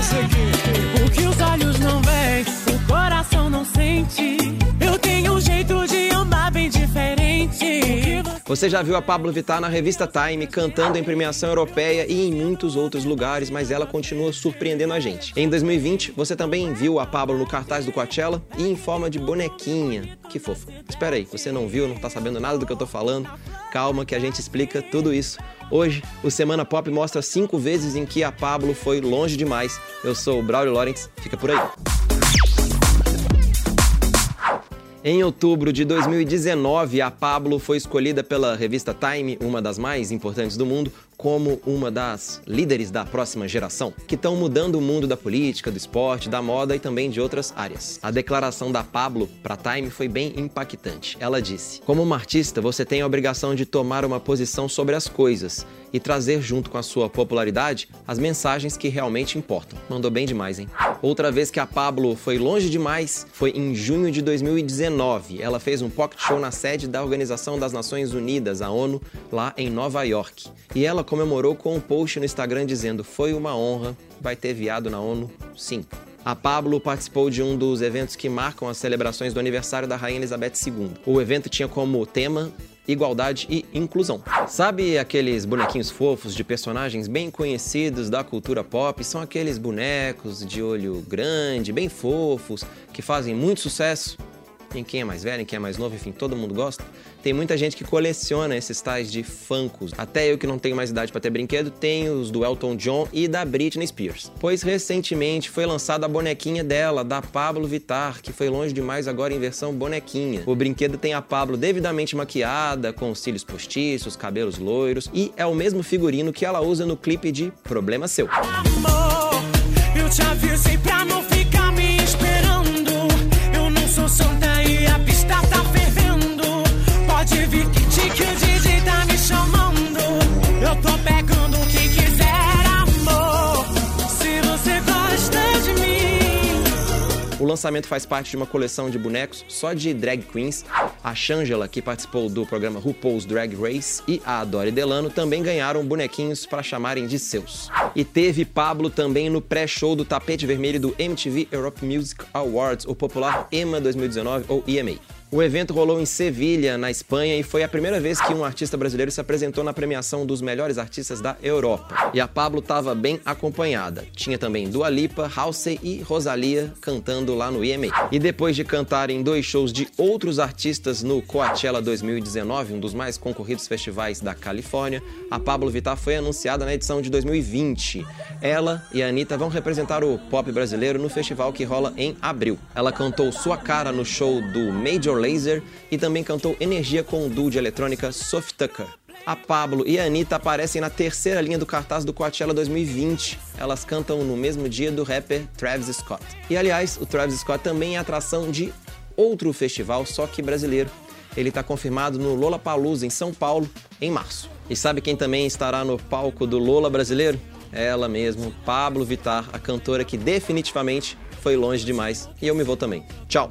O que Você já viu a Pablo Vittar na revista Time cantando em premiação europeia e em muitos outros lugares, mas ela continua surpreendendo a gente. Em 2020, você também viu a Pablo no cartaz do Coachella e em forma de bonequinha. Que fofo. Espera aí, você não viu, não tá sabendo nada do que eu tô falando? Calma que a gente explica tudo isso. Hoje, o Semana Pop mostra cinco vezes em que a Pablo foi longe demais. Eu sou o Braulio Lawrence, fica por aí. Em outubro de 2019, a Pablo foi escolhida pela revista Time, uma das mais importantes do mundo, como uma das líderes da próxima geração, que estão mudando o mundo da política, do esporte, da moda e também de outras áreas. A declaração da Pablo para Time foi bem impactante. Ela disse: Como uma artista, você tem a obrigação de tomar uma posição sobre as coisas e trazer junto com a sua popularidade as mensagens que realmente importam. Mandou bem demais, hein? Outra vez que a Pablo foi longe demais foi em junho de 2019. Ela fez um pocket show na sede da Organização das Nações Unidas, a ONU, lá em Nova York. E ela comemorou com um post no Instagram dizendo: Foi uma honra, vai ter viado na ONU? Sim. A Pablo participou de um dos eventos que marcam as celebrações do aniversário da Rainha Elizabeth II. O evento tinha como tema igualdade e inclusão. Sabe aqueles bonequinhos fofos de personagens bem conhecidos da cultura pop? São aqueles bonecos de olho grande, bem fofos, que fazem muito sucesso em quem é mais velho, em quem é mais novo, enfim, todo mundo gosta. Tem muita gente que coleciona esses tais de Funkos. Até eu que não tenho mais idade para ter brinquedo, tenho os do Elton John e da Britney Spears. Pois recentemente foi lançada a bonequinha dela, da Pablo Vittar, que foi longe demais agora em versão bonequinha. O brinquedo tem a Pablo devidamente maquiada, com os cílios postiços, cabelos loiros e é o mesmo figurino que ela usa no clipe de Problema Seu. Amor, eu te avisei pra lançamento faz parte de uma coleção de bonecos só de drag queens. A Shangela, que participou do programa RuPaul's Drag Race, e a Adore Delano também ganharam bonequinhos para chamarem de seus. E teve Pablo também no pré-show do tapete vermelho do MTV Europe Music Awards, o popular EMA 2019 ou EMA. O evento rolou em Sevilha, na Espanha, e foi a primeira vez que um artista brasileiro se apresentou na premiação dos melhores artistas da Europa. E a Pablo estava bem acompanhada. Tinha também Dua Lipa, Halsey e Rosalia cantando lá no EMA. E depois de cantar em dois shows de outros artistas no Coachella 2019, um dos mais concorridos festivais da Califórnia, a Pablo Vittar foi anunciada na edição de 2020. Ela e a Anitta vão representar o pop brasileiro no festival que rola em abril. Ela cantou Sua Cara no show do Major Lazer e também cantou Energia com o duo de eletrônica Soft Tucker. A Pablo e a Anitta aparecem na terceira linha do cartaz do Coachella 2020. Elas cantam no mesmo dia do rapper Travis Scott. E aliás, o Travis Scott também é atração de outro festival, só que brasileiro. Ele está confirmado no Lollapalooza em São Paulo em março. E sabe quem também estará no palco do Lola brasileiro? Ela mesmo, Pablo Vittar, a cantora que definitivamente foi longe demais. E eu me vou também. Tchau!